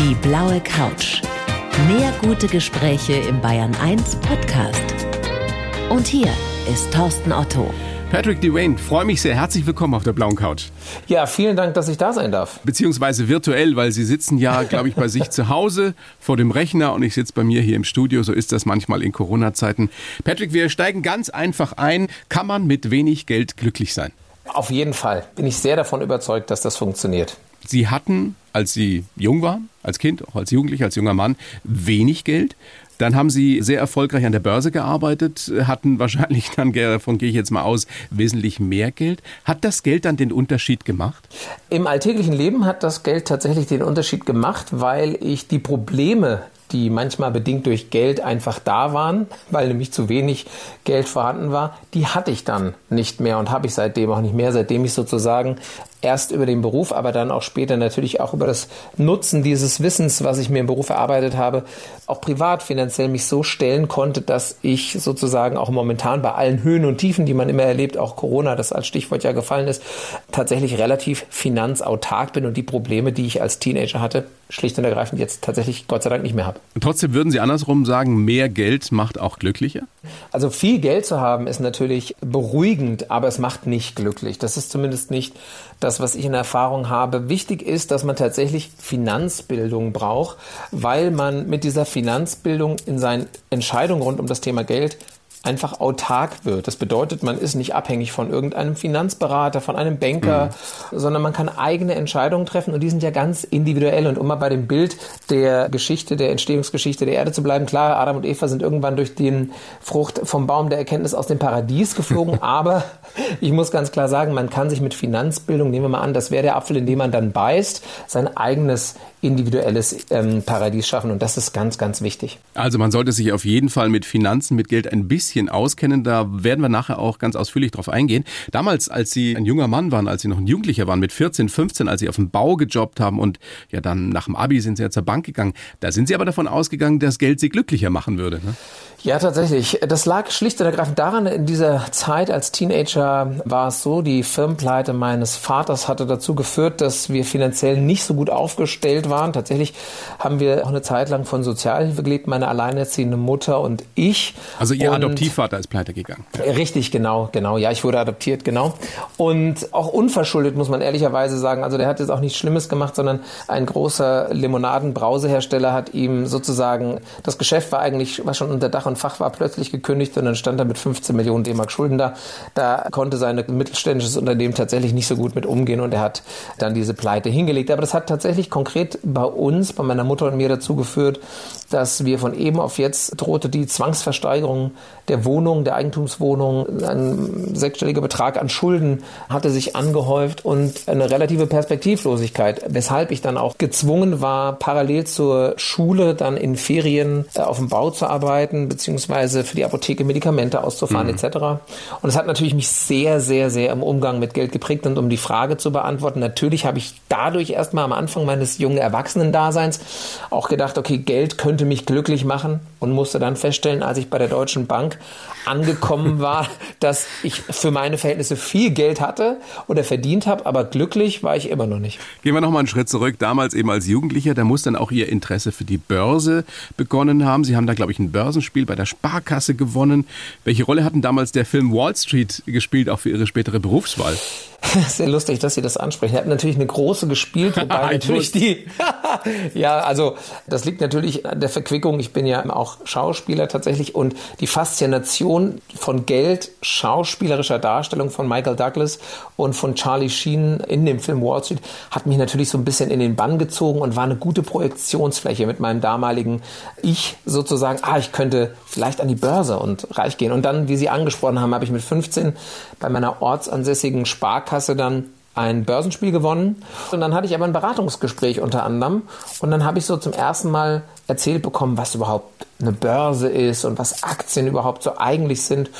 Die blaue Couch. Mehr gute Gespräche im Bayern 1 Podcast. Und hier ist Thorsten Otto. Patrick Dwayne, freue mich sehr. Herzlich willkommen auf der blauen Couch. Ja, vielen Dank, dass ich da sein darf. Beziehungsweise virtuell, weil Sie sitzen ja, glaube ich, bei sich zu Hause vor dem Rechner und ich sitze bei mir hier im Studio. So ist das manchmal in Corona-Zeiten. Patrick, wir steigen ganz einfach ein. Kann man mit wenig Geld glücklich sein? Auf jeden Fall bin ich sehr davon überzeugt, dass das funktioniert. Sie hatten, als Sie jung waren, als Kind, auch als Jugendlicher, als junger Mann, wenig Geld. Dann haben Sie sehr erfolgreich an der Börse gearbeitet, hatten wahrscheinlich dann, davon gehe ich jetzt mal aus, wesentlich mehr Geld. Hat das Geld dann den Unterschied gemacht? Im alltäglichen Leben hat das Geld tatsächlich den Unterschied gemacht, weil ich die Probleme, die manchmal bedingt durch Geld einfach da waren, weil nämlich zu wenig Geld vorhanden war, die hatte ich dann nicht mehr und habe ich seitdem auch nicht mehr, seitdem ich sozusagen erst über den Beruf, aber dann auch später natürlich auch über das Nutzen dieses Wissens, was ich mir im Beruf erarbeitet habe, auch privat finanziell mich so stellen konnte, dass ich sozusagen auch momentan bei allen Höhen und Tiefen, die man immer erlebt, auch Corona, das als Stichwort ja gefallen ist, tatsächlich relativ finanzautark bin und die Probleme, die ich als Teenager hatte, schlicht und ergreifend jetzt tatsächlich Gott sei Dank nicht mehr habe. Trotzdem würden Sie andersrum sagen, mehr Geld macht auch glücklicher? Also viel Geld zu haben ist natürlich beruhigend, aber es macht nicht glücklich. Das ist zumindest nicht das, was ich in Erfahrung habe. Wichtig ist, dass man tatsächlich Finanzbildung braucht, weil man mit dieser Finanzbildung in seinen Entscheidungen rund um das Thema Geld einfach autark wird. Das bedeutet, man ist nicht abhängig von irgendeinem Finanzberater, von einem Banker, mhm. sondern man kann eigene Entscheidungen treffen und die sind ja ganz individuell. Und um mal bei dem Bild der Geschichte, der Entstehungsgeschichte der Erde zu bleiben, klar, Adam und Eva sind irgendwann durch den Frucht vom Baum der Erkenntnis aus dem Paradies geflogen, aber ich muss ganz klar sagen, man kann sich mit Finanzbildung, nehmen wir mal an, das wäre der Apfel, in dem man dann beißt, sein eigenes individuelles ähm, Paradies schaffen. Und das ist ganz, ganz wichtig. Also man sollte sich auf jeden Fall mit Finanzen, mit Geld ein bisschen auskennen. Da werden wir nachher auch ganz ausführlich drauf eingehen. Damals, als Sie ein junger Mann waren, als Sie noch ein Jugendlicher waren, mit 14, 15, als Sie auf dem Bau gejobbt haben und ja dann nach dem Abi sind Sie ja zur Bank gegangen, da sind Sie aber davon ausgegangen, dass Geld Sie glücklicher machen würde. Ne? Ja, tatsächlich. Das lag schlicht und ergreifend daran, in dieser Zeit als Teenager war es so, die Firmenpleite meines Vaters hatte dazu geführt, dass wir finanziell nicht so gut aufgestellt waren. Tatsächlich haben wir auch eine Zeit lang von Sozialhilfe gelebt, meine alleinerziehende Mutter und ich. Also Ihr und Adoptivvater ist pleite gegangen. Ja. Richtig, genau, genau. Ja, ich wurde adoptiert, genau. Und auch unverschuldet, muss man ehrlicherweise sagen. Also der hat jetzt auch nichts Schlimmes gemacht, sondern ein großer Limonadenbrausehersteller hat ihm sozusagen, das Geschäft war eigentlich, war schon unter Dach und Fach war plötzlich gekündigt und dann stand er mit 15 Millionen D-Mark Schulden da. Da konnte sein mittelständisches Unternehmen tatsächlich nicht so gut mit umgehen und er hat dann diese Pleite hingelegt. Aber das hat tatsächlich konkret bei uns, bei meiner Mutter und mir dazu geführt, dass wir von eben auf jetzt drohte die Zwangsversteigerung der Wohnung, der Eigentumswohnung. Ein sechsstelliger Betrag an Schulden hatte sich angehäuft und eine relative Perspektivlosigkeit, weshalb ich dann auch gezwungen war, parallel zur Schule dann in Ferien äh, auf dem Bau zu arbeiten, beziehungsweise für die Apotheke Medikamente auszufahren mhm. etc. Und es hat natürlich mich sehr, sehr, sehr im Umgang mit Geld geprägt und um die Frage zu beantworten, natürlich habe ich dadurch erstmal am Anfang meines jungen Erwachsenen-Daseins auch gedacht, okay, Geld könnte mich glücklich machen und musste dann feststellen, als ich bei der Deutschen Bank angekommen war, dass ich für meine Verhältnisse viel Geld hatte oder verdient habe, aber glücklich war ich immer noch nicht. Gehen wir noch mal einen Schritt zurück. Damals eben als Jugendlicher, da muss dann auch Ihr Interesse für die Börse begonnen haben. Sie haben da, glaube ich, ein Börsenspiel bei der Sparkasse gewonnen. Welche Rolle hatten damals der Film Wall Street gespielt, auch für Ihre spätere Berufswahl? Sehr lustig, dass Sie das ansprechen. Er hat natürlich eine große gespielt, wobei natürlich die, ja, also das liegt natürlich an der Verquickung. Ich bin ja auch Schauspieler tatsächlich und die Faszination von Geld, schauspielerischer Darstellung von Michael Douglas und von Charlie Sheen in dem Film Wall Street hat mich natürlich so ein bisschen in den Bann gezogen und war eine gute Projektionsfläche mit meinem damaligen Ich sozusagen. Ah, ich könnte vielleicht an die Börse und reich gehen. Und dann, wie Sie angesprochen haben, habe ich mit 15 bei meiner ortsansässigen Sparkasse dann ein Börsenspiel gewonnen. Und dann hatte ich aber ein Beratungsgespräch unter anderem. Und dann habe ich so zum ersten Mal erzählt bekommen, was überhaupt eine Börse ist und was Aktien überhaupt so eigentlich sind.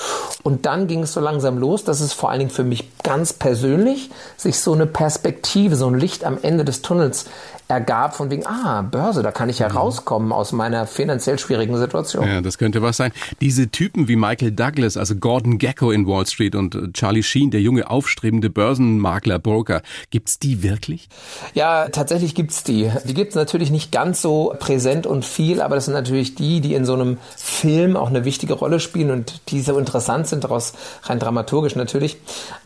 Und dann ging es so langsam los, dass es vor allen Dingen für mich ganz persönlich sich so eine Perspektive, so ein Licht am Ende des Tunnels ergab von wegen, ah, Börse, da kann ich ja mhm. rauskommen aus meiner finanziell schwierigen Situation. Ja, das könnte was sein. Diese Typen wie Michael Douglas, also Gordon Gecko in Wall Street und Charlie Sheen, der junge aufstrebende Börsenmakler, Broker. Gibt's die wirklich? Ja, tatsächlich gibt's die. Die gibt's natürlich nicht ganz so präsent und viel, aber das sind natürlich die, die in so einem Film auch eine wichtige Rolle spielen und die so interessant sind, daraus rein dramaturgisch natürlich.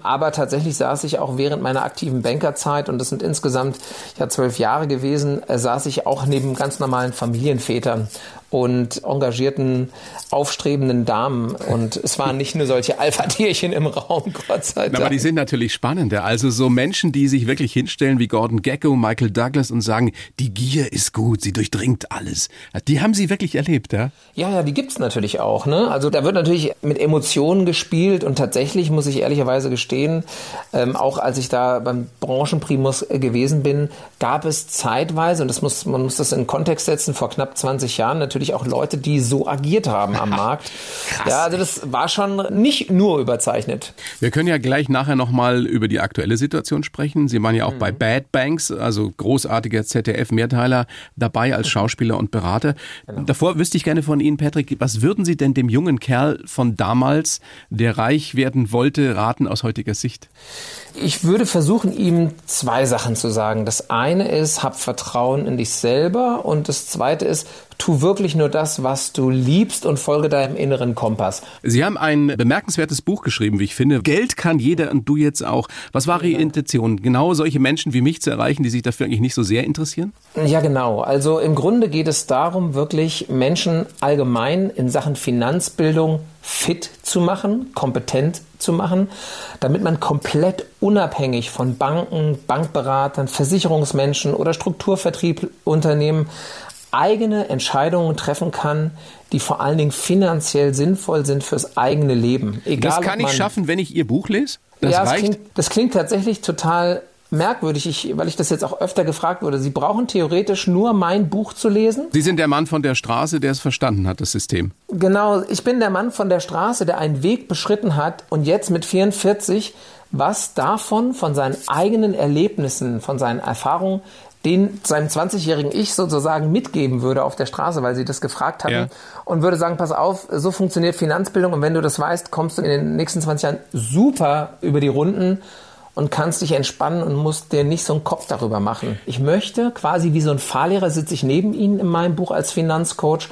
Aber tatsächlich saß ich auch während meiner aktiven Bankerzeit, und das sind insgesamt ja zwölf Jahre gewesen, äh, saß ich auch neben ganz normalen Familienvätern und engagierten, aufstrebenden Damen. Und es waren nicht nur solche Alpha-Tierchen im Raum, Gott sei Dank. Aber die sind natürlich spannender. Also so Menschen, die sich wirklich hinstellen wie Gordon Gecko, Michael Douglas und sagen, die Gier ist gut, sie durchdringt alles. Die haben Sie wirklich erlebt, ja? Ja, ja, die gibt's natürlich auch. Ne? Also da wird natürlich mit Emotionen gespielt und tatsächlich muss ich ehrlicherweise gestehen, ähm, auch als ich da beim Branchenprimus gewesen bin, gab es zeitweise, und das muss, man muss das in Kontext setzen, vor knapp 20 Jahren natürlich natürlich auch Leute, die so agiert haben am Markt. Krass. Ja, also das war schon nicht nur überzeichnet. Wir können ja gleich nachher nochmal über die aktuelle Situation sprechen. Sie waren ja auch mhm. bei Bad Banks, also großartiger ZDF-Mehrteiler, dabei als Schauspieler und Berater. Genau. Davor wüsste ich gerne von Ihnen, Patrick, was würden Sie denn dem jungen Kerl von damals, der reich werden wollte, raten aus heutiger Sicht? Ich würde versuchen, ihm zwei Sachen zu sagen. Das eine ist, hab Vertrauen in dich selber und das zweite ist, tu wirklich nur das, was du liebst und folge deinem inneren Kompass. Sie haben ein bemerkenswertes Buch geschrieben, wie ich finde. Geld kann jeder und du jetzt auch. Was war Ihre Intention? Genau solche Menschen wie mich zu erreichen, die sich dafür eigentlich nicht so sehr interessieren? Ja, genau. Also im Grunde geht es darum, wirklich Menschen allgemein in Sachen Finanzbildung fit zu machen, kompetent zu machen, damit man komplett unabhängig von Banken, Bankberatern, Versicherungsmenschen oder Strukturvertriebunternehmen eigene Entscheidungen treffen kann, die vor allen Dingen finanziell sinnvoll sind fürs eigene Leben. Egal, das kann ich schaffen, wenn ich Ihr Buch lese? Das ja, das klingt, das klingt tatsächlich total merkwürdig, ich, weil ich das jetzt auch öfter gefragt wurde. Sie brauchen theoretisch nur mein Buch zu lesen. Sie sind der Mann von der Straße, der es verstanden hat, das System. Genau, ich bin der Mann von der Straße, der einen Weg beschritten hat und jetzt mit 44 was davon, von seinen eigenen Erlebnissen, von seinen Erfahrungen den seinem 20-jährigen Ich sozusagen mitgeben würde auf der Straße, weil sie das gefragt hatten ja. und würde sagen, pass auf, so funktioniert Finanzbildung und wenn du das weißt, kommst du in den nächsten 20 Jahren super über die Runden und kannst dich entspannen und musst dir nicht so einen Kopf darüber machen. Ich möchte quasi wie so ein Fahrlehrer sitze ich neben Ihnen in meinem Buch als Finanzcoach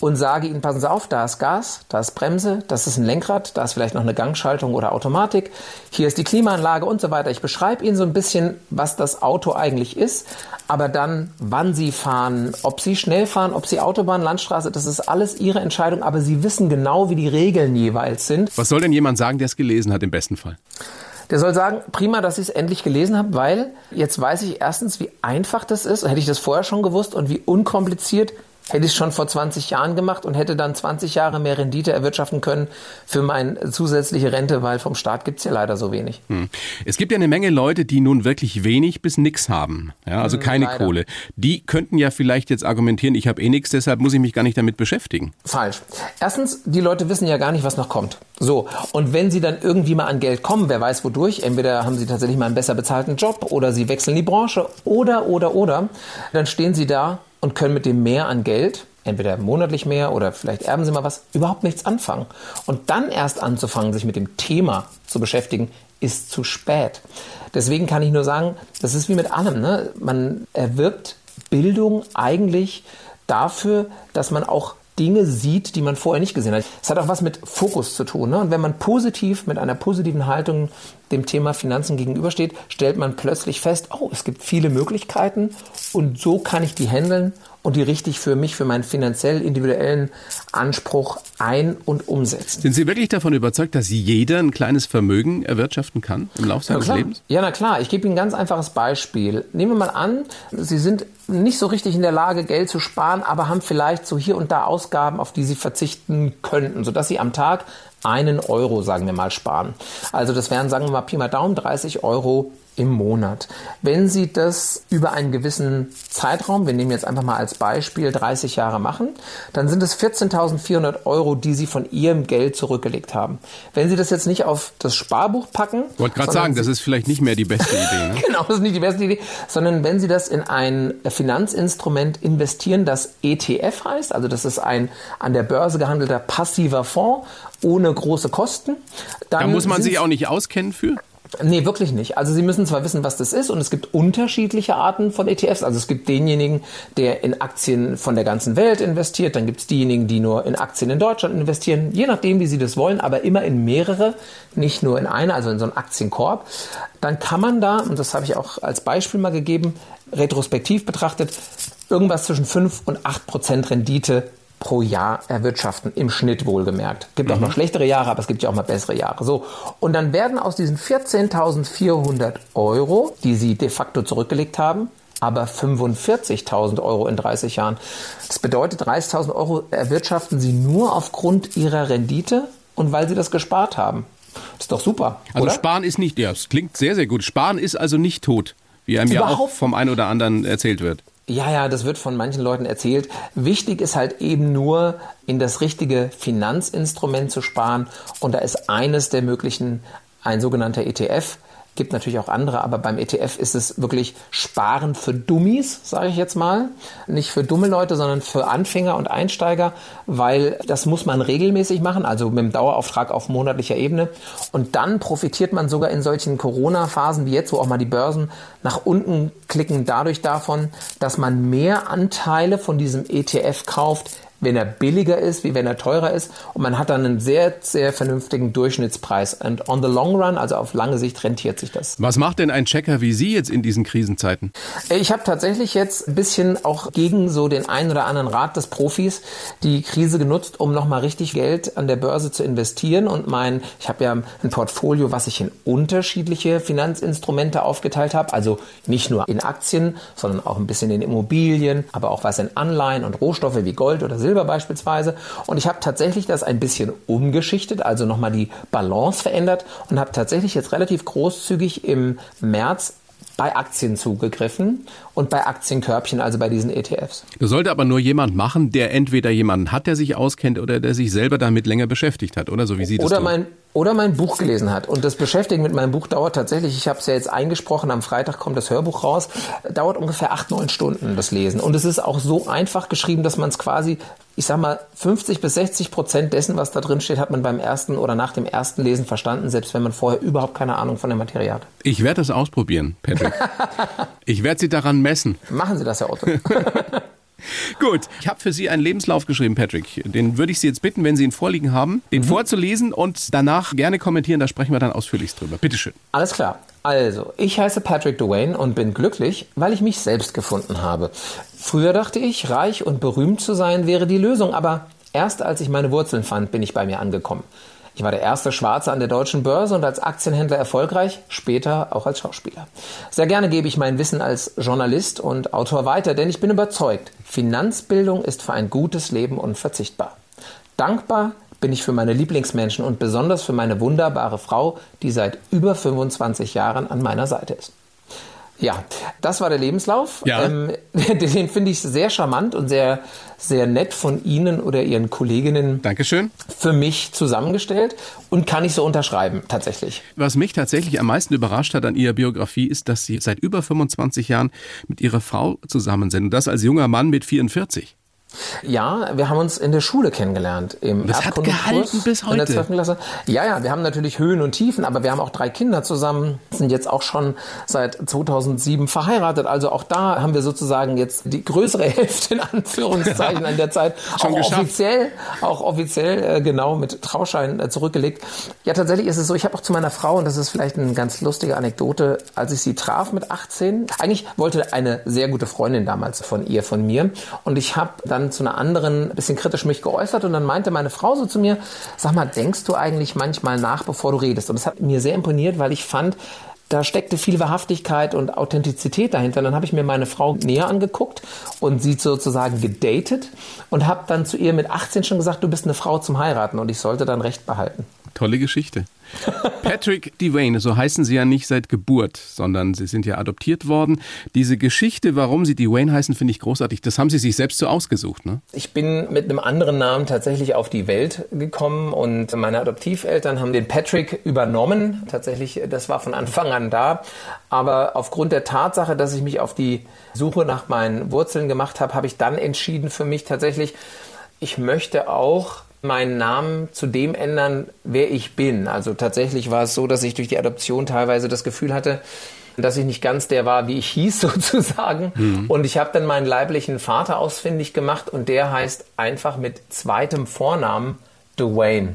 und sage Ihnen, passen Sie auf, da ist Gas, da ist Bremse, das ist ein Lenkrad, da ist vielleicht noch eine Gangschaltung oder Automatik, hier ist die Klimaanlage und so weiter. Ich beschreibe Ihnen so ein bisschen, was das Auto eigentlich ist, aber dann, wann Sie fahren, ob Sie schnell fahren, ob Sie Autobahn, Landstraße, das ist alles Ihre Entscheidung, aber Sie wissen genau, wie die Regeln jeweils sind. Was soll denn jemand sagen, der es gelesen hat im besten Fall? Der soll sagen, prima, dass ich es endlich gelesen habe, weil jetzt weiß ich erstens, wie einfach das ist. Hätte ich das vorher schon gewusst und wie unkompliziert Hätte ich es schon vor 20 Jahren gemacht und hätte dann 20 Jahre mehr Rendite erwirtschaften können für meine zusätzliche Rente, weil vom Staat gibt es ja leider so wenig. Hm. Es gibt ja eine Menge Leute, die nun wirklich wenig bis nix haben, ja, also hm, keine leider. Kohle. Die könnten ja vielleicht jetzt argumentieren, ich habe eh nichts, deshalb muss ich mich gar nicht damit beschäftigen. Falsch. Erstens, die Leute wissen ja gar nicht, was noch kommt. So, und wenn sie dann irgendwie mal an Geld kommen, wer weiß wodurch, entweder haben sie tatsächlich mal einen besser bezahlten Job oder sie wechseln die Branche oder, oder, oder, dann stehen sie da und können mit dem Mehr an Geld, entweder monatlich mehr oder vielleicht erben sie mal was, überhaupt nichts anfangen. Und dann erst anzufangen, sich mit dem Thema zu beschäftigen, ist zu spät. Deswegen kann ich nur sagen, das ist wie mit allem. Ne? Man erwirbt Bildung eigentlich dafür, dass man auch Dinge sieht, die man vorher nicht gesehen hat. Es hat auch was mit Fokus zu tun. Ne? Und wenn man positiv mit einer positiven Haltung dem Thema Finanzen gegenübersteht, stellt man plötzlich fest, oh, es gibt viele Möglichkeiten und so kann ich die handeln und die richtig für mich, für meinen finanziell individuellen Anspruch ein- und umsetzen. Sind Sie wirklich davon überzeugt, dass jeder ein kleines Vermögen erwirtschaften kann im Laufe seines Lebens? Ja, na klar. Ich gebe Ihnen ein ganz einfaches Beispiel. Nehmen wir mal an, Sie sind nicht so richtig in der Lage, Geld zu sparen, aber haben vielleicht so hier und da Ausgaben, auf die Sie verzichten könnten, sodass Sie am Tag einen Euro, sagen wir mal, sparen. Also das wären, sagen wir mal, Pi mal Daumen, 30 Euro im Monat. Wenn Sie das über einen gewissen Zeitraum, wir nehmen jetzt einfach mal als Beispiel 30 Jahre machen, dann sind es 14.400 Euro, die Sie von Ihrem Geld zurückgelegt haben. Wenn Sie das jetzt nicht auf das Sparbuch packen. Ich wollte gerade sagen, das ist vielleicht nicht mehr die beste Idee. Ne? genau, das ist nicht die beste Idee, sondern wenn Sie das in ein Finanzinstrument investieren, das ETF heißt, also das ist ein an der Börse gehandelter passiver Fonds ohne große Kosten. Dann da muss man sich auch nicht auskennen für? Nee, wirklich nicht. Also Sie müssen zwar wissen, was das ist und es gibt unterschiedliche Arten von ETFs. Also es gibt denjenigen, der in Aktien von der ganzen Welt investiert, dann gibt es diejenigen, die nur in Aktien in Deutschland investieren, je nachdem, wie Sie das wollen, aber immer in mehrere, nicht nur in eine, also in so einen Aktienkorb. Dann kann man da, und das habe ich auch als Beispiel mal gegeben, retrospektiv betrachtet, irgendwas zwischen 5 und 8 Prozent Rendite pro Jahr erwirtschaften, im Schnitt wohlgemerkt. Gibt auch noch mhm. schlechtere Jahre, aber es gibt ja auch mal bessere Jahre. So. Und dann werden aus diesen 14.400 Euro, die Sie de facto zurückgelegt haben, aber 45.000 Euro in 30 Jahren. Das bedeutet, 30.000 Euro erwirtschaften Sie nur aufgrund Ihrer Rendite und weil Sie das gespart haben. Das ist doch super. Also oder? Sparen ist nicht, ja, es klingt sehr, sehr gut. Sparen ist also nicht tot, wie einem Überhaupt? ja auch vom einen oder anderen erzählt wird. Ja, ja, das wird von manchen Leuten erzählt. Wichtig ist halt eben nur, in das richtige Finanzinstrument zu sparen. Und da ist eines der möglichen ein sogenannter ETF gibt natürlich auch andere, aber beim ETF ist es wirklich Sparen für Dummies, sage ich jetzt mal. Nicht für dumme Leute, sondern für Anfänger und Einsteiger, weil das muss man regelmäßig machen, also mit dem Dauerauftrag auf monatlicher Ebene. Und dann profitiert man sogar in solchen Corona-Phasen wie jetzt, wo auch mal die Börsen nach unten klicken, dadurch davon, dass man mehr Anteile von diesem ETF kauft, wenn er billiger ist, wie wenn er teurer ist. Und man hat dann einen sehr, sehr vernünftigen Durchschnittspreis. Und on the long run, also auf lange Sicht, rentiert sich das. Was macht denn ein Checker wie Sie jetzt in diesen Krisenzeiten? Ich habe tatsächlich jetzt ein bisschen auch gegen so den einen oder anderen Rat des Profis die Krise genutzt, um nochmal richtig Geld an der Börse zu investieren. Und mein, ich habe ja ein Portfolio, was ich in unterschiedliche Finanzinstrumente aufgeteilt habe. Also nicht nur in Aktien, sondern auch ein bisschen in Immobilien, aber auch was in Anleihen und Rohstoffe wie Gold oder Silber beispielsweise. Und ich habe tatsächlich das ein bisschen umgeschichtet, also nochmal die Balance verändert und habe tatsächlich jetzt relativ großzügig im März bei Aktien zugegriffen und bei Aktienkörbchen, also bei diesen ETFs. Das sollte aber nur jemand machen, der entweder jemanden hat, der sich auskennt oder der sich selber damit länger beschäftigt hat, oder so wie Sie das oder mein oder mein Buch gelesen hat. Und das Beschäftigen mit meinem Buch dauert tatsächlich, ich habe es ja jetzt eingesprochen, am Freitag kommt das Hörbuch raus, dauert ungefähr acht, neun Stunden das Lesen. Und es ist auch so einfach geschrieben, dass man es quasi, ich sag mal, 50 bis 60 Prozent dessen, was da drin steht, hat man beim ersten oder nach dem ersten Lesen verstanden, selbst wenn man vorher überhaupt keine Ahnung von der Materie hat. Ich werde das ausprobieren, Patrick. ich werde Sie daran messen. Machen Sie das, Herr Otto. Gut, ich habe für Sie einen Lebenslauf geschrieben, Patrick. Den würde ich Sie jetzt bitten, wenn Sie ihn vorliegen haben, den mhm. vorzulesen und danach gerne kommentieren. Da sprechen wir dann ausführlichst drüber. Bitteschön. Alles klar. Also, ich heiße Patrick Duane und bin glücklich, weil ich mich selbst gefunden habe. Früher dachte ich, reich und berühmt zu sein wäre die Lösung, aber erst als ich meine Wurzeln fand, bin ich bei mir angekommen. Ich war der erste Schwarze an der deutschen Börse und als Aktienhändler erfolgreich, später auch als Schauspieler. Sehr gerne gebe ich mein Wissen als Journalist und Autor weiter, denn ich bin überzeugt, Finanzbildung ist für ein gutes Leben unverzichtbar. Dankbar bin ich für meine Lieblingsmenschen und besonders für meine wunderbare Frau, die seit über 25 Jahren an meiner Seite ist. Ja, das war der Lebenslauf. Ja. Ähm, den finde ich sehr charmant und sehr, sehr nett von Ihnen oder Ihren Kolleginnen. Dankeschön. Für mich zusammengestellt und kann ich so unterschreiben, tatsächlich. Was mich tatsächlich am meisten überrascht hat an Ihrer Biografie ist, dass Sie seit über 25 Jahren mit Ihrer Frau zusammen sind und das als junger Mann mit 44. Ja, wir haben uns in der Schule kennengelernt. Im das hat gehalten bis heute. In der 12. Klasse. Ja, ja, wir haben natürlich Höhen und Tiefen, aber wir haben auch drei Kinder zusammen, sind jetzt auch schon seit 2007 verheiratet. Also auch da haben wir sozusagen jetzt die größere Hälfte in Anführungszeichen an der Zeit schon auch geschafft. offiziell, auch offiziell äh, genau mit Trauschein äh, zurückgelegt. Ja, tatsächlich ist es so, ich habe auch zu meiner Frau, und das ist vielleicht eine ganz lustige Anekdote, als ich sie traf mit 18, eigentlich wollte eine sehr gute Freundin damals von ihr, von mir, und ich habe dann zu einer anderen bisschen kritisch mich geäußert und dann meinte meine Frau so zu mir, sag mal, denkst du eigentlich manchmal nach, bevor du redest? Und das hat mir sehr imponiert, weil ich fand, da steckte viel Wahrhaftigkeit und Authentizität dahinter. Dann habe ich mir meine Frau näher angeguckt und sie sozusagen gedatet und habe dann zu ihr mit 18 schon gesagt, du bist eine Frau zum Heiraten und ich sollte dann Recht behalten. Tolle Geschichte. Patrick Devane, so heißen Sie ja nicht seit Geburt, sondern Sie sind ja adoptiert worden. Diese Geschichte, warum Sie Devane heißen, finde ich großartig. Das haben Sie sich selbst so ausgesucht, ne? Ich bin mit einem anderen Namen tatsächlich auf die Welt gekommen und meine Adoptiveltern haben den Patrick übernommen. Tatsächlich, das war von Anfang an da. Aber aufgrund der Tatsache, dass ich mich auf die Suche nach meinen Wurzeln gemacht habe, habe ich dann entschieden für mich tatsächlich, ich möchte auch meinen Namen zu dem ändern, wer ich bin. Also tatsächlich war es so, dass ich durch die Adoption teilweise das Gefühl hatte, dass ich nicht ganz der war, wie ich hieß sozusagen. Mhm. Und ich habe dann meinen leiblichen Vater ausfindig gemacht und der heißt einfach mit zweitem Vornamen Dwayne.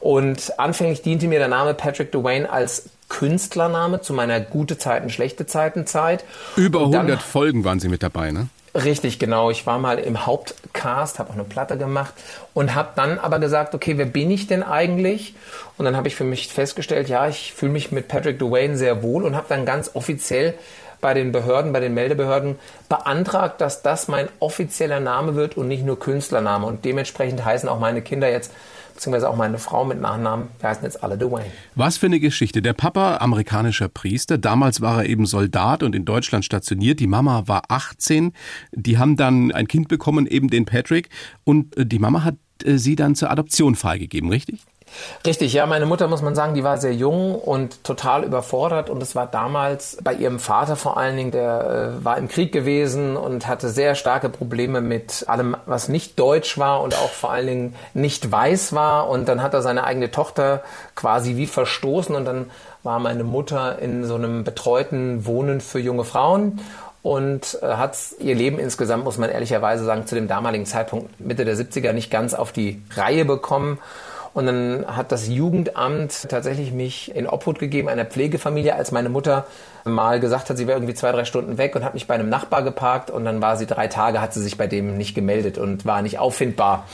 Und anfänglich diente mir der Name Patrick Dwayne als Künstlername zu meiner gute Zeiten, schlechte Zeiten Zeit. Über 100 Folgen waren Sie mit dabei, ne? Richtig, genau. Ich war mal im Hauptcast, habe auch eine Platte gemacht und habe dann aber gesagt, okay, wer bin ich denn eigentlich? Und dann habe ich für mich festgestellt, ja, ich fühle mich mit Patrick Dwayne sehr wohl und habe dann ganz offiziell bei den Behörden, bei den Meldebehörden beantragt, dass das mein offizieller Name wird und nicht nur Künstlername. Und dementsprechend heißen auch meine Kinder jetzt beziehungsweise auch meine Frau mit Nachnamen, wir heißen jetzt alle Dwayne. Was für eine Geschichte. Der Papa, amerikanischer Priester, damals war er eben Soldat und in Deutschland stationiert. Die Mama war 18. Die haben dann ein Kind bekommen, eben den Patrick. Und äh, die Mama hat äh, sie dann zur Adoption freigegeben, richtig? Richtig, ja, meine Mutter muss man sagen, die war sehr jung und total überfordert und es war damals bei ihrem Vater vor allen Dingen, der äh, war im Krieg gewesen und hatte sehr starke Probleme mit allem, was nicht deutsch war und auch vor allen Dingen nicht weiß war und dann hat er seine eigene Tochter quasi wie verstoßen und dann war meine Mutter in so einem betreuten Wohnen für junge Frauen und äh, hat ihr Leben insgesamt, muss man ehrlicherweise sagen, zu dem damaligen Zeitpunkt Mitte der 70er nicht ganz auf die Reihe bekommen. Und dann hat das Jugendamt tatsächlich mich in Obhut gegeben einer Pflegefamilie, als meine Mutter mal gesagt hat, sie wäre irgendwie zwei, drei Stunden weg und hat mich bei einem Nachbar geparkt und dann war sie drei Tage, hat sie sich bei dem nicht gemeldet und war nicht auffindbar.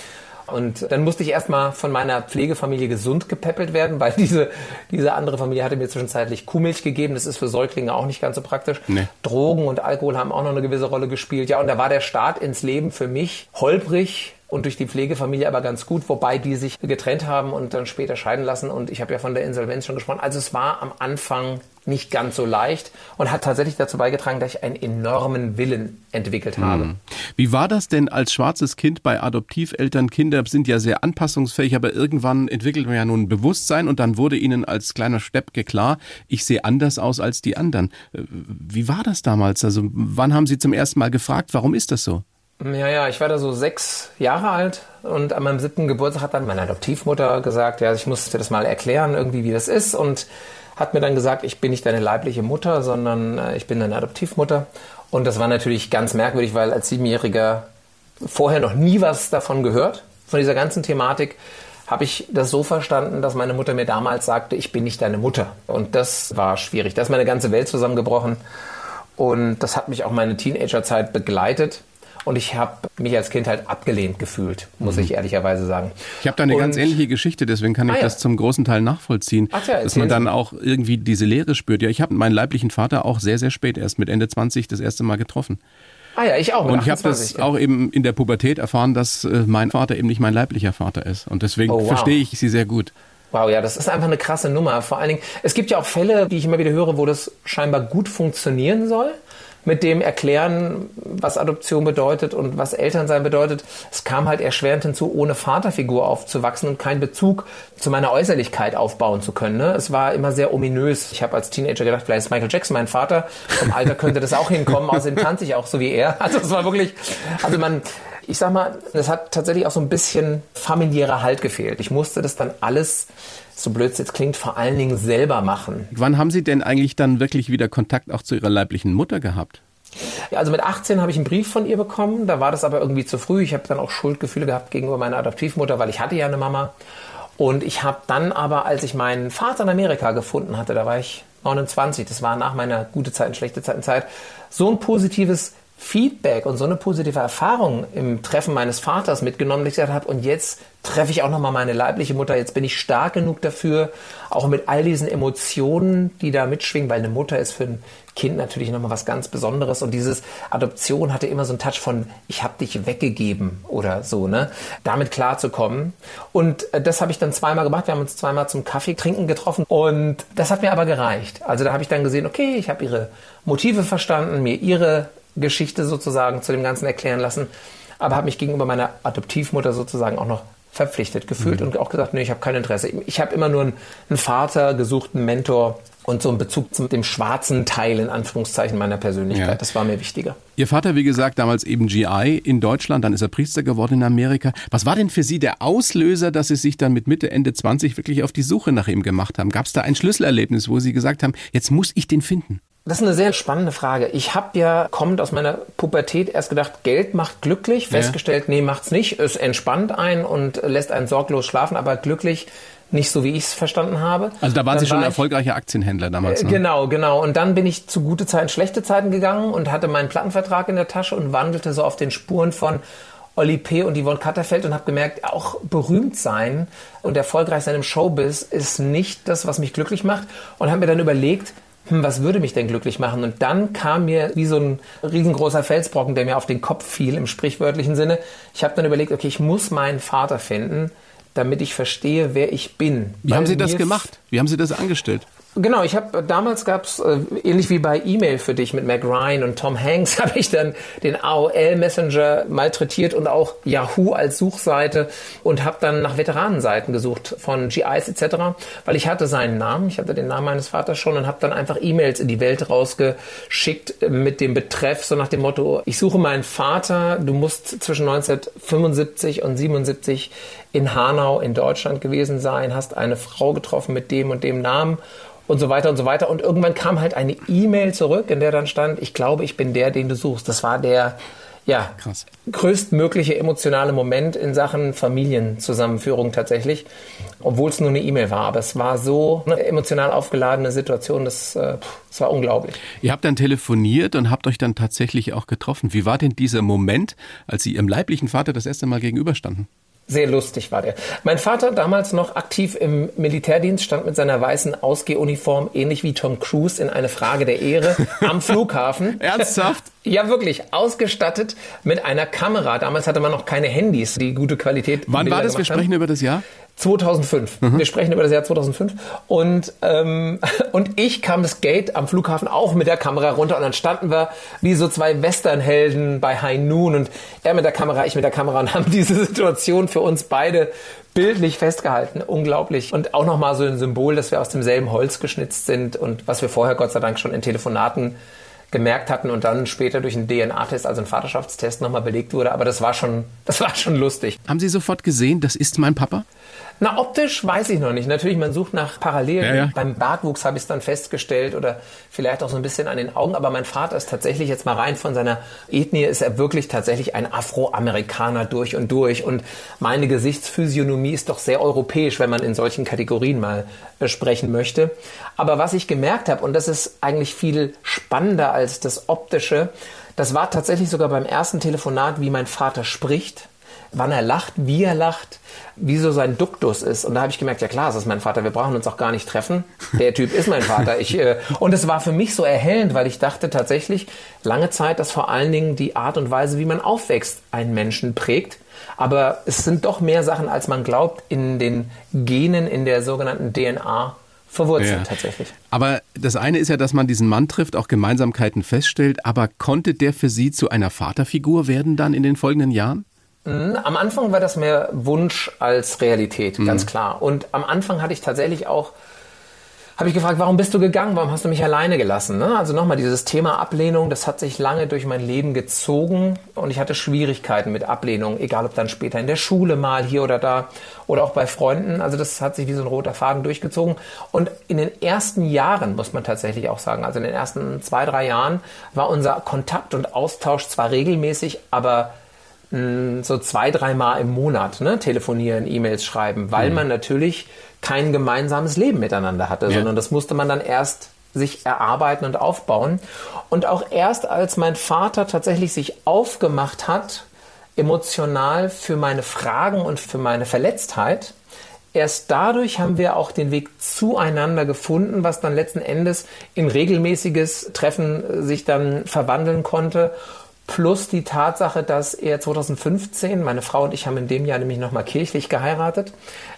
Und dann musste ich erstmal von meiner Pflegefamilie gesund gepäppelt werden, weil diese, diese andere Familie hatte mir zwischenzeitlich Kuhmilch gegeben. Das ist für Säuglinge auch nicht ganz so praktisch. Nee. Drogen und Alkohol haben auch noch eine gewisse Rolle gespielt. Ja, und da war der Start ins Leben für mich holprig und durch die Pflegefamilie aber ganz gut, wobei die sich getrennt haben und dann später scheiden lassen. Und ich habe ja von der Insolvenz schon gesprochen. Also es war am Anfang nicht ganz so leicht und hat tatsächlich dazu beigetragen, dass ich einen enormen Willen entwickelt habe. Hm. Wie war das denn als schwarzes Kind bei Adoptiveltern? Kinder sind ja sehr anpassungsfähig, aber irgendwann entwickelt man ja nun ein Bewusstsein und dann wurde ihnen als kleiner Steppke klar, ich sehe anders aus als die anderen. Äh, wie war das damals? Also wann haben Sie zum ersten Mal gefragt, warum ist das so? Ja, ja, ich war da so sechs Jahre alt und an meinem siebten Geburtstag hat dann meine Adoptivmutter gesagt, ja, ich muss dir das mal erklären, irgendwie, wie das ist und hat mir dann gesagt, ich bin nicht deine leibliche Mutter, sondern äh, ich bin deine Adoptivmutter. Und das war natürlich ganz merkwürdig, weil als Siebenjähriger vorher noch nie was davon gehört, von dieser ganzen Thematik, habe ich das so verstanden, dass meine Mutter mir damals sagte, ich bin nicht deine Mutter. Und das war schwierig. Da ist meine ganze Welt zusammengebrochen. Und das hat mich auch meine Teenagerzeit begleitet. Und ich habe mich als Kind halt abgelehnt gefühlt, muss mhm. ich ehrlicherweise sagen. Ich habe da eine und, ganz ähnliche Geschichte, deswegen kann ich ah, ja. das zum großen Teil nachvollziehen, Ach ja, dass man dann auch irgendwie diese Leere spürt. Ja, ich habe meinen leiblichen Vater auch sehr, sehr spät, erst mit Ende 20 das erste Mal getroffen. Ah ja, ich auch. Und ich habe das ja. auch eben in der Pubertät erfahren, dass äh, mein Vater eben nicht mein leiblicher Vater ist. Und deswegen oh, wow. verstehe ich sie sehr gut. Wow, ja, das ist einfach eine krasse Nummer. Vor allen Dingen, es gibt ja auch Fälle, die ich immer wieder höre, wo das scheinbar gut funktionieren soll mit dem erklären, was Adoption bedeutet und was Elternsein bedeutet. Es kam halt erschwerend hinzu, ohne Vaterfigur aufzuwachsen und keinen Bezug zu meiner Äußerlichkeit aufbauen zu können. Ne? Es war immer sehr ominös. Ich habe als Teenager gedacht, vielleicht ist Michael Jackson mein Vater. Vom Alter könnte das auch hinkommen. Außerdem tanze ich auch so wie er. Also es war wirklich, also man, ich sag mal, es hat tatsächlich auch so ein bisschen familiärer Halt gefehlt. Ich musste das dann alles so blöd es jetzt klingt, vor allen Dingen selber machen. Wann haben Sie denn eigentlich dann wirklich wieder Kontakt auch zu Ihrer leiblichen Mutter gehabt? Ja, also mit 18 habe ich einen Brief von ihr bekommen, da war das aber irgendwie zu früh. Ich habe dann auch Schuldgefühle gehabt gegenüber meiner Adoptivmutter, weil ich hatte ja eine Mama. Und ich habe dann aber, als ich meinen Vater in Amerika gefunden hatte, da war ich 29, das war nach meiner gute Zeiten, schlechte Zeiten Zeit, so ein positives Feedback und so eine positive Erfahrung im Treffen meines Vaters mitgenommen, dass ich gesagt habe, und jetzt treffe ich auch nochmal meine leibliche Mutter, jetzt bin ich stark genug dafür, auch mit all diesen Emotionen, die da mitschwingen, weil eine Mutter ist für ein Kind natürlich nochmal was ganz Besonderes und dieses Adoption hatte immer so einen Touch von, ich habe dich weggegeben oder so, ne? Damit klarzukommen. Und äh, das habe ich dann zweimal gemacht. Wir haben uns zweimal zum Kaffee trinken getroffen und das hat mir aber gereicht. Also da habe ich dann gesehen, okay, ich habe ihre Motive verstanden, mir ihre Geschichte sozusagen zu dem Ganzen erklären lassen, aber habe mich gegenüber meiner Adoptivmutter sozusagen auch noch verpflichtet gefühlt mhm. und auch gesagt, nee, ich habe kein Interesse. Ich habe immer nur einen, einen Vater gesucht, einen Mentor, und so ein Bezug zu dem schwarzen Teil in Anführungszeichen meiner Persönlichkeit. Ja. Das war mir wichtiger. Ihr Vater, wie gesagt, damals eben GI in Deutschland, dann ist er Priester geworden in Amerika. Was war denn für Sie der Auslöser, dass Sie sich dann mit Mitte, Ende 20 wirklich auf die Suche nach ihm gemacht haben? Gab es da ein Schlüsselerlebnis, wo Sie gesagt haben, jetzt muss ich den finden? Das ist eine sehr spannende Frage. Ich habe ja kommend aus meiner Pubertät erst gedacht, Geld macht glücklich. Festgestellt, ja. nee, macht's nicht. Es entspannt einen und lässt einen sorglos schlafen, aber glücklich nicht so, wie ich es verstanden habe. Also da waren dann Sie schon war erfolgreicher Aktienhändler damals. Ne? Genau, genau. Und dann bin ich zu gute Zeiten, schlechte Zeiten gegangen und hatte meinen Plattenvertrag in der Tasche und wandelte so auf den Spuren von Olli P. und Yvonne Katterfeld und habe gemerkt, auch berühmt sein und erfolgreich sein im Showbiz ist nicht das, was mich glücklich macht. Und habe mir dann überlegt, hm, was würde mich denn glücklich machen? Und dann kam mir wie so ein riesengroßer Felsbrocken, der mir auf den Kopf fiel im sprichwörtlichen Sinne. Ich habe dann überlegt, okay, ich muss meinen Vater finden damit ich verstehe, wer ich bin. Wie haben Sie das gemacht? Wie haben Sie das angestellt? Genau, ich habe damals gab's äh, ähnlich wie bei E-Mail für dich mit Mac Ryan und Tom Hanks habe ich dann den AOL Messenger malträtiert und auch Yahoo als Suchseite und habe dann nach Veteranenseiten gesucht von GIs etc., weil ich hatte seinen Namen, ich hatte den Namen meines Vaters schon und habe dann einfach E-Mails in die Welt rausgeschickt mit dem Betreff so nach dem Motto: Ich suche meinen Vater, du musst zwischen 1975 und 77 in Hanau in Deutschland gewesen sein, hast eine Frau getroffen mit dem und dem Namen und so weiter und so weiter. Und irgendwann kam halt eine E-Mail zurück, in der dann stand, ich glaube, ich bin der, den du suchst. Das war der ja, Krass. größtmögliche emotionale Moment in Sachen Familienzusammenführung tatsächlich, obwohl es nur eine E-Mail war. Aber es war so eine emotional aufgeladene Situation, das, äh, das war unglaublich. Ihr habt dann telefoniert und habt euch dann tatsächlich auch getroffen. Wie war denn dieser Moment, als Sie Ihrem leiblichen Vater das erste Mal gegenüberstanden? Sehr lustig war der. Mein Vater, damals noch aktiv im Militärdienst, stand mit seiner weißen Ausgehuniform, ähnlich wie Tom Cruise, in eine Frage der Ehre am Flughafen. Ernsthaft? Ja, wirklich. Ausgestattet mit einer Kamera. Damals hatte man noch keine Handys, die gute Qualität. Wann war das? Wir sprechen über das Jahr? 2005. Mhm. Wir sprechen über das Jahr 2005. Und, ähm, und ich kam das Gate am Flughafen auch mit der Kamera runter und dann standen wir wie so zwei Westernhelden bei High Noon und er mit der Kamera, ich mit der Kamera und haben diese Situation für uns beide bildlich festgehalten. Unglaublich. Und auch nochmal so ein Symbol, dass wir aus demselben Holz geschnitzt sind und was wir vorher Gott sei Dank schon in Telefonaten gemerkt hatten und dann später durch einen DNA-Test, also einen Vaterschaftstest nochmal belegt wurde. Aber das war schon, das war schon lustig. Haben Sie sofort gesehen, das ist mein Papa? Na, optisch weiß ich noch nicht. Natürlich, man sucht nach Parallelen. Ja, ja. Beim Bartwuchs habe ich es dann festgestellt oder vielleicht auch so ein bisschen an den Augen. Aber mein Vater ist tatsächlich jetzt mal rein von seiner Ethnie, ist er wirklich tatsächlich ein Afroamerikaner durch und durch. Und meine Gesichtsphysiognomie ist doch sehr europäisch, wenn man in solchen Kategorien mal äh, sprechen möchte. Aber was ich gemerkt habe, und das ist eigentlich viel spannender als das Optische, das war tatsächlich sogar beim ersten Telefonat, wie mein Vater spricht wann er lacht, wie er lacht, wie so sein Duktus ist. Und da habe ich gemerkt, ja klar, das ist mein Vater, wir brauchen uns auch gar nicht treffen. Der Typ ist mein Vater. Ich, äh, und es war für mich so erhellend, weil ich dachte tatsächlich lange Zeit, dass vor allen Dingen die Art und Weise, wie man aufwächst, einen Menschen prägt. Aber es sind doch mehr Sachen, als man glaubt, in den Genen, in der sogenannten DNA verwurzelt ja. tatsächlich. Aber das eine ist ja, dass man diesen Mann trifft, auch Gemeinsamkeiten feststellt. Aber konnte der für Sie zu einer Vaterfigur werden dann in den folgenden Jahren? Mhm. Am Anfang war das mehr Wunsch als Realität, mhm. ganz klar. Und am Anfang hatte ich tatsächlich auch, habe ich gefragt, warum bist du gegangen? Warum hast du mich alleine gelassen? Ne? Also nochmal dieses Thema Ablehnung, das hat sich lange durch mein Leben gezogen und ich hatte Schwierigkeiten mit Ablehnung, egal ob dann später in der Schule mal hier oder da oder auch bei Freunden. Also das hat sich wie so ein roter Faden durchgezogen. Und in den ersten Jahren, muss man tatsächlich auch sagen, also in den ersten zwei, drei Jahren, war unser Kontakt und Austausch zwar regelmäßig, aber so zwei, dreimal im Monat ne, telefonieren, E-Mails schreiben, weil mhm. man natürlich kein gemeinsames Leben miteinander hatte, ja. sondern das musste man dann erst sich erarbeiten und aufbauen. Und auch erst als mein Vater tatsächlich sich aufgemacht hat, emotional für meine Fragen und für meine Verletztheit, erst dadurch haben wir auch den Weg zueinander gefunden, was dann letzten Endes in regelmäßiges Treffen sich dann verwandeln konnte Plus die Tatsache, dass er 2015, meine Frau und ich haben in dem Jahr nämlich nochmal kirchlich geheiratet,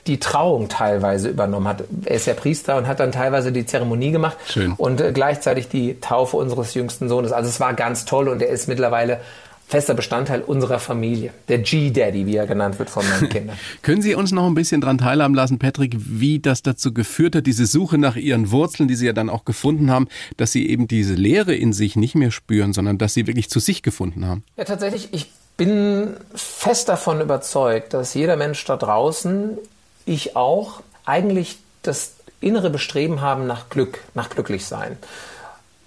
die Trauung teilweise übernommen hat. Er ist ja Priester und hat dann teilweise die Zeremonie gemacht Schön. und äh, gleichzeitig die Taufe unseres jüngsten Sohnes. Also es war ganz toll und er ist mittlerweile fester Bestandteil unserer Familie. Der G-Daddy, wie er genannt wird von meinen Kindern. Können Sie uns noch ein bisschen daran teilhaben lassen, Patrick, wie das dazu geführt hat, diese Suche nach Ihren Wurzeln, die Sie ja dann auch gefunden haben, dass Sie eben diese Leere in sich nicht mehr spüren, sondern dass Sie wirklich zu sich gefunden haben? Ja, tatsächlich, ich bin fest davon überzeugt, dass jeder Mensch da draußen, ich auch, eigentlich das innere Bestreben haben nach Glück, nach Glücklichsein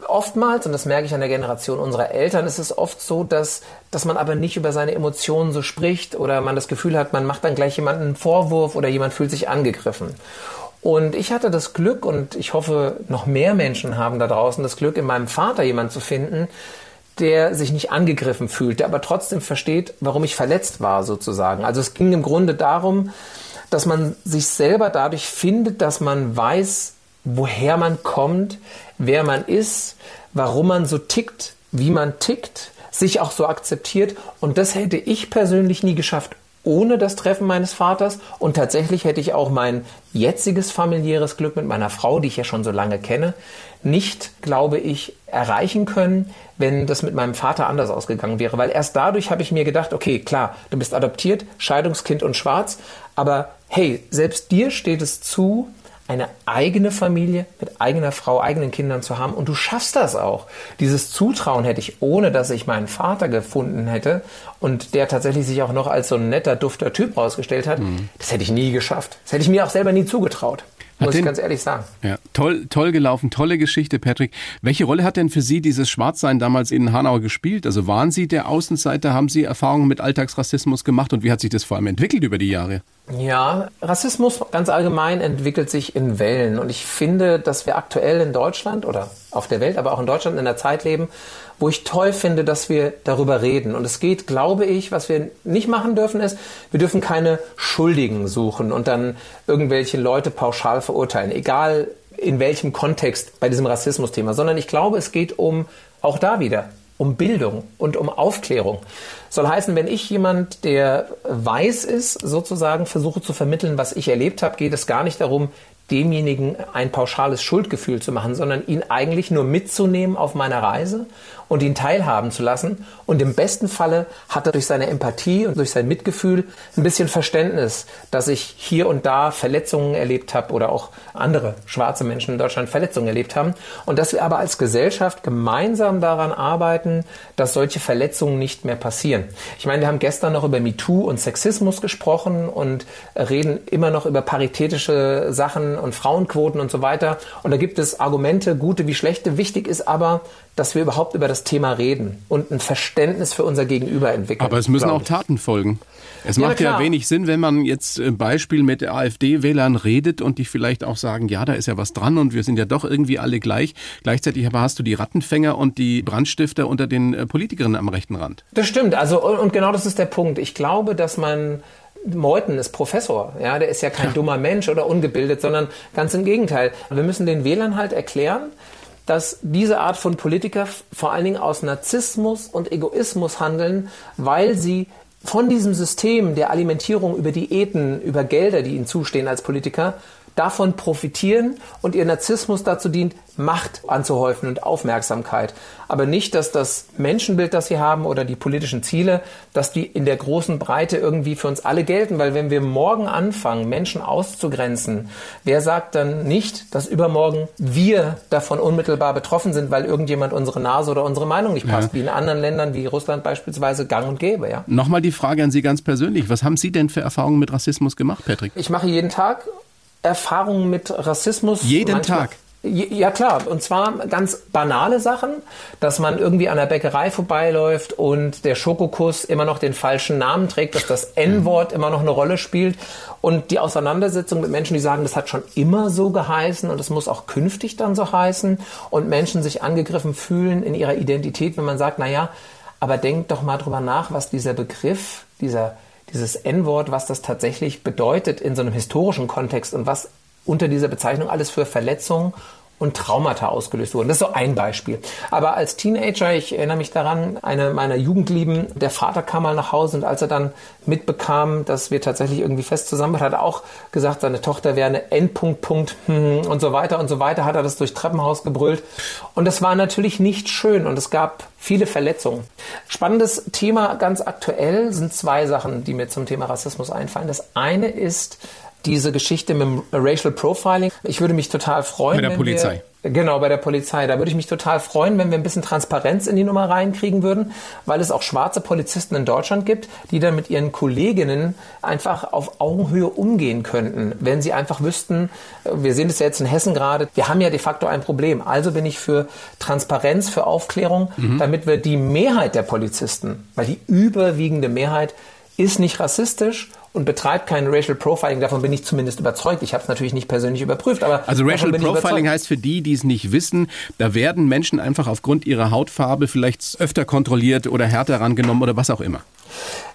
oftmals, und das merke ich an der Generation unserer Eltern, ist es oft so, dass, dass man aber nicht über seine Emotionen so spricht oder man das Gefühl hat, man macht dann gleich jemanden einen Vorwurf oder jemand fühlt sich angegriffen. Und ich hatte das Glück, und ich hoffe, noch mehr Menschen haben da draußen das Glück, in meinem Vater jemanden zu finden, der sich nicht angegriffen fühlt, der aber trotzdem versteht, warum ich verletzt war, sozusagen. Also es ging im Grunde darum, dass man sich selber dadurch findet, dass man weiß, woher man kommt, wer man ist, warum man so tickt, wie man tickt, sich auch so akzeptiert. Und das hätte ich persönlich nie geschafft ohne das Treffen meines Vaters. Und tatsächlich hätte ich auch mein jetziges familiäres Glück mit meiner Frau, die ich ja schon so lange kenne, nicht, glaube ich, erreichen können, wenn das mit meinem Vater anders ausgegangen wäre. Weil erst dadurch habe ich mir gedacht, okay, klar, du bist adoptiert, Scheidungskind und schwarz, aber hey, selbst dir steht es zu, eine eigene Familie mit eigener Frau, eigenen Kindern zu haben. Und du schaffst das auch. Dieses Zutrauen hätte ich, ohne dass ich meinen Vater gefunden hätte und der tatsächlich sich auch noch als so ein netter, dufter Typ rausgestellt hat, mhm. das hätte ich nie geschafft. Das hätte ich mir auch selber nie zugetraut. Muss den, ich ganz ehrlich sagen. Ja, toll, toll gelaufen, tolle Geschichte, Patrick. Welche Rolle hat denn für Sie dieses Schwarzsein damals in Hanau gespielt? Also waren Sie der Außenseiter? Haben Sie Erfahrungen mit Alltagsrassismus gemacht und wie hat sich das vor allem entwickelt über die Jahre? Ja, Rassismus ganz allgemein entwickelt sich in Wellen. Und ich finde, dass wir aktuell in Deutschland oder auf der Welt, aber auch in Deutschland in der Zeit leben, wo ich toll finde, dass wir darüber reden. Und es geht, glaube ich, was wir nicht machen dürfen, ist, wir dürfen keine Schuldigen suchen und dann irgendwelche Leute pauschal verurteilen, egal in welchem Kontext bei diesem Rassismus-Thema, sondern ich glaube, es geht um auch da wieder um Bildung und um Aufklärung. Soll heißen, wenn ich jemand, der weiß ist, sozusagen versuche zu vermitteln, was ich erlebt habe, geht es gar nicht darum, demjenigen ein pauschales Schuldgefühl zu machen, sondern ihn eigentlich nur mitzunehmen auf meiner Reise und ihn teilhaben zu lassen. Und im besten Falle hat er durch seine Empathie und durch sein Mitgefühl ein bisschen Verständnis, dass ich hier und da Verletzungen erlebt habe oder auch andere schwarze Menschen in Deutschland Verletzungen erlebt haben. Und dass wir aber als Gesellschaft gemeinsam daran arbeiten, dass solche Verletzungen nicht mehr passieren. Ich meine, wir haben gestern noch über MeToo und Sexismus gesprochen und reden immer noch über paritätische Sachen und Frauenquoten und so weiter. Und da gibt es Argumente, gute wie schlechte. Wichtig ist aber, dass wir überhaupt über das Thema reden und ein Verständnis für unser Gegenüber entwickeln. Aber es müssen auch Taten folgen. Es ja, macht ja wenig Sinn, wenn man jetzt ein Beispiel mit AfD-Wählern redet und die vielleicht auch sagen, ja, da ist ja was dran und wir sind ja doch irgendwie alle gleich. Gleichzeitig aber hast du die Rattenfänger und die Brandstifter unter den äh, Politikerinnen am rechten Rand. Das stimmt. Also, und genau das ist der Punkt. Ich glaube, dass man Meuthen ist Professor, ja, der ist ja kein ja. dummer Mensch oder ungebildet, sondern ganz im Gegenteil. Wir müssen den Wählern halt erklären, dass diese Art von Politiker vor allen Dingen aus Narzissmus und Egoismus handeln, weil sie von diesem System der Alimentierung über Diäten, über Gelder, die ihnen zustehen als Politiker, davon profitieren und ihr Narzissmus dazu dient, Macht anzuhäufen und Aufmerksamkeit. Aber nicht, dass das Menschenbild, das sie haben oder die politischen Ziele, dass die in der großen Breite irgendwie für uns alle gelten. Weil wenn wir morgen anfangen, Menschen auszugrenzen, wer sagt dann nicht, dass übermorgen wir davon unmittelbar betroffen sind, weil irgendjemand unsere Nase oder unsere Meinung nicht passt, ja. wie in anderen Ländern wie Russland beispielsweise gang und gäbe. Ja? Nochmal die Frage an Sie ganz persönlich. Was haben Sie denn für Erfahrungen mit Rassismus gemacht, Patrick? Ich mache jeden Tag Erfahrungen mit Rassismus. Jeden manchmal, Tag? Ja klar, und zwar ganz banale Sachen, dass man irgendwie an der Bäckerei vorbeiläuft und der Schokokuss immer noch den falschen Namen trägt, dass das N-Wort immer noch eine Rolle spielt und die Auseinandersetzung mit Menschen, die sagen, das hat schon immer so geheißen und es muss auch künftig dann so heißen und Menschen sich angegriffen fühlen in ihrer Identität, wenn man sagt, na ja, aber denkt doch mal drüber nach, was dieser Begriff, dieser dieses N-Wort, was das tatsächlich bedeutet in so einem historischen Kontext und was unter dieser Bezeichnung alles für Verletzungen und Traumata ausgelöst wurden. Das ist so ein Beispiel. Aber als Teenager, ich erinnere mich daran, eine meiner Jugendlieben, der Vater kam mal nach Hause und als er dann mitbekam, dass wir tatsächlich irgendwie fest zusammen waren, hat er auch gesagt, seine Tochter wäre eine Endpunkt, Punkt, hm, und so weiter und so weiter, hat er das durch Treppenhaus gebrüllt. Und das war natürlich nicht schön und es gab viele Verletzungen. Spannendes Thema, ganz aktuell, sind zwei Sachen, die mir zum Thema Rassismus einfallen. Das eine ist diese Geschichte mit dem Racial Profiling. Ich würde mich total freuen. Bei der Polizei. Wir, Genau, bei der Polizei. Da würde ich mich total freuen, wenn wir ein bisschen Transparenz in die Nummer reinkriegen würden, weil es auch schwarze Polizisten in Deutschland gibt, die dann mit ihren Kolleginnen einfach auf Augenhöhe umgehen könnten, wenn sie einfach wüssten, wir sehen es ja jetzt in Hessen gerade, wir haben ja de facto ein Problem. Also bin ich für Transparenz, für Aufklärung, mhm. damit wir die Mehrheit der Polizisten, weil die überwiegende Mehrheit ist nicht rassistisch und betreibt kein Racial Profiling. Davon bin ich zumindest überzeugt. Ich habe es natürlich nicht persönlich überprüft, aber also Racial Profiling heißt für die, die es nicht wissen, da werden Menschen einfach aufgrund ihrer Hautfarbe vielleicht öfter kontrolliert oder härter rangenommen oder was auch immer.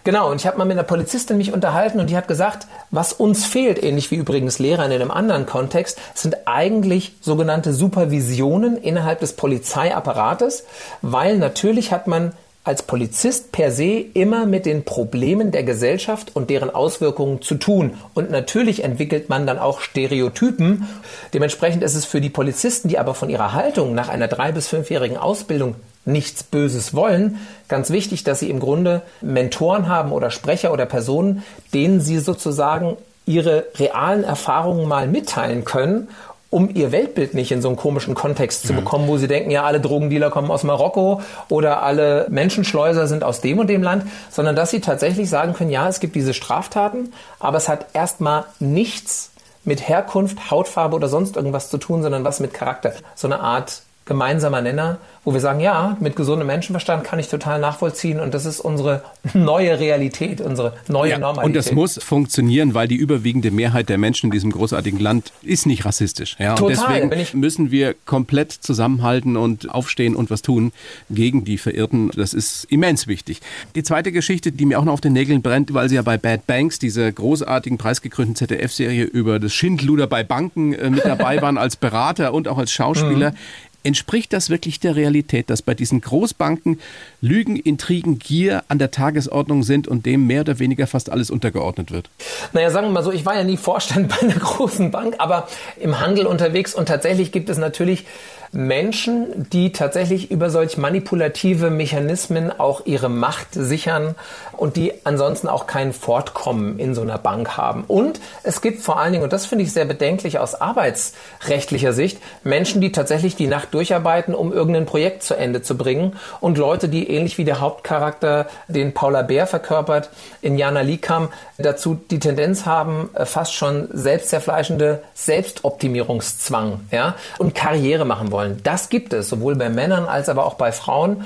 Genau, und ich habe mal mit einer Polizistin mich unterhalten und die hat gesagt, was uns fehlt, ähnlich wie übrigens Lehrern in einem anderen Kontext, sind eigentlich sogenannte Supervisionen innerhalb des Polizeiapparates, weil natürlich hat man als Polizist per se immer mit den Problemen der Gesellschaft und deren Auswirkungen zu tun. Und natürlich entwickelt man dann auch Stereotypen. Dementsprechend ist es für die Polizisten, die aber von ihrer Haltung nach einer drei- bis fünfjährigen Ausbildung nichts Böses wollen, ganz wichtig, dass sie im Grunde Mentoren haben oder Sprecher oder Personen, denen sie sozusagen ihre realen Erfahrungen mal mitteilen können um ihr Weltbild nicht in so einen komischen Kontext zu mhm. bekommen, wo sie denken, ja, alle Drogendealer kommen aus Marokko oder alle Menschenschleuser sind aus dem und dem Land, sondern dass sie tatsächlich sagen können, ja, es gibt diese Straftaten, aber es hat erstmal nichts mit Herkunft, Hautfarbe oder sonst irgendwas zu tun, sondern was mit Charakter. So eine Art gemeinsamer Nenner, wo wir sagen, ja, mit gesundem Menschenverstand kann ich total nachvollziehen und das ist unsere neue Realität, unsere neue ja, Normalität. Und das muss funktionieren, weil die überwiegende Mehrheit der Menschen in diesem großartigen Land ist nicht rassistisch. Ja, total. Und deswegen müssen wir komplett zusammenhalten und aufstehen und was tun gegen die Verirrten. Das ist immens wichtig. Die zweite Geschichte, die mir auch noch auf den Nägeln brennt, weil sie ja bei Bad Banks, dieser großartigen preisgekrönten ZDF-Serie über das Schindluder bei Banken äh, mit dabei waren als Berater und auch als Schauspieler. Mhm. Entspricht das wirklich der Realität, dass bei diesen Großbanken Lügen, Intrigen, Gier an der Tagesordnung sind und dem mehr oder weniger fast alles untergeordnet wird? Naja, sagen wir mal so, ich war ja nie Vorstand bei einer großen Bank, aber im Handel unterwegs und tatsächlich gibt es natürlich Menschen, die tatsächlich über solch manipulative Mechanismen auch ihre Macht sichern und die ansonsten auch kein Fortkommen in so einer Bank haben. Und es gibt vor allen Dingen, und das finde ich sehr bedenklich aus arbeitsrechtlicher Sicht, Menschen, die tatsächlich die Nacht durcharbeiten, um irgendein Projekt zu Ende zu bringen und Leute, die ähnlich wie der Hauptcharakter, den Paula Bär verkörpert, in Jana Likam, dazu die Tendenz haben, äh, fast schon selbstzerfleischende Selbstoptimierungszwang ja, und Karriere machen wollen wollen. Das gibt es, sowohl bei Männern als aber auch bei Frauen.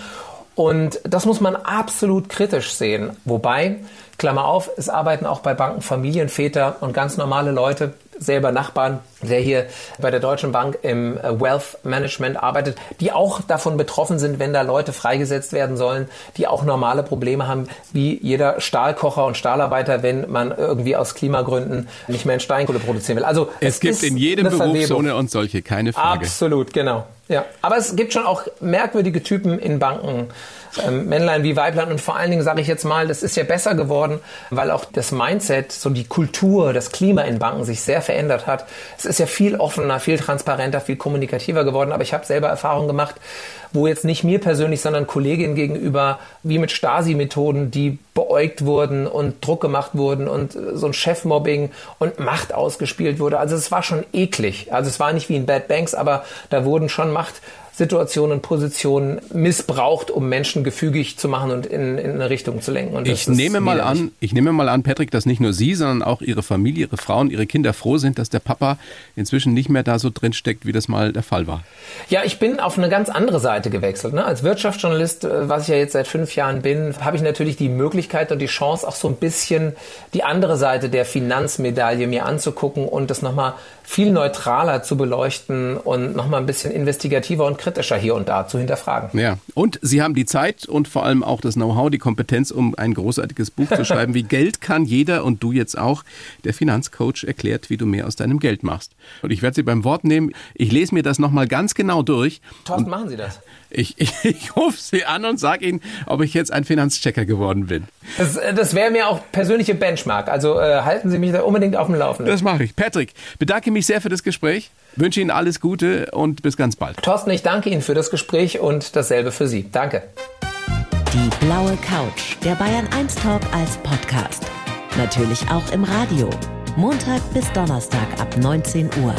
Und das muss man absolut kritisch sehen. Wobei, Klammer auf, es arbeiten auch bei Banken Familienväter und ganz normale Leute, selber Nachbarn, der hier bei der Deutschen Bank im äh, Wealth Management arbeitet, die auch davon betroffen sind, wenn da Leute freigesetzt werden sollen, die auch normale Probleme haben, wie jeder Stahlkocher und Stahlarbeiter, wenn man irgendwie aus Klimagründen nicht mehr in Steinkohle produzieren will. Also es, es gibt in jedem Beruf so eine und solche, keine Frage. Absolut, genau. Ja, aber es gibt schon auch merkwürdige Typen in Banken ähm, Männlein wie Weiblein. Und vor allen Dingen sage ich jetzt mal, das ist ja besser geworden, weil auch das Mindset, so die Kultur, das Klima in Banken sich sehr verändert hat. Es ist ja viel offener, viel transparenter, viel kommunikativer geworden. Aber ich habe selber Erfahrungen gemacht, wo jetzt nicht mir persönlich, sondern Kolleginnen gegenüber, wie mit Stasi-Methoden, die beäugt wurden und Druck gemacht wurden und so ein Chefmobbing und Macht ausgespielt wurde. Also es war schon eklig. Also es war nicht wie in Bad Banks, aber da wurden schon Macht Situationen, Positionen missbraucht, um Menschen gefügig zu machen und in, in eine Richtung zu lenken. Ich nehme mal an, ich nehme mal an, Patrick, dass nicht nur Sie, sondern auch Ihre Familie, Ihre Frauen, Ihre Kinder froh sind, dass der Papa inzwischen nicht mehr da so drin steckt, wie das mal der Fall war. Ja, ich bin auf eine ganz andere Seite gewechselt. Ne? Als Wirtschaftsjournalist, äh, was ich ja jetzt seit fünf Jahren bin, habe ich natürlich die Möglichkeit und die Chance, auch so ein bisschen die andere Seite der Finanzmedaille mir anzugucken und das nochmal viel neutraler zu beleuchten und nochmal ein bisschen investigativer und kritischer hier und da zu hinterfragen. Ja, und Sie haben die Zeit und vor allem auch das Know-how, die Kompetenz, um ein großartiges Buch zu schreiben. Wie Geld kann jeder und du jetzt auch. Der Finanzcoach erklärt, wie du mehr aus deinem Geld machst. Und ich werde Sie beim Wort nehmen. Ich lese mir das nochmal ganz genau durch. Thorsten, machen Sie das. Ich, ich, ich rufe Sie an und sage Ihnen, ob ich jetzt ein Finanzchecker geworden bin. Das, äh, das wäre mir auch persönliche Benchmark. Also äh, halten Sie mich da unbedingt auf dem Laufenden. Das mache ich. Patrick, bedanke mich sehr für das Gespräch, wünsche Ihnen alles Gute und bis ganz bald. Thorsten, ich danke Ihnen für das Gespräch und dasselbe für Sie. Danke. Die blaue Couch, der Bayern 1 Talk als Podcast. Natürlich auch im Radio. Montag bis Donnerstag ab 19 Uhr.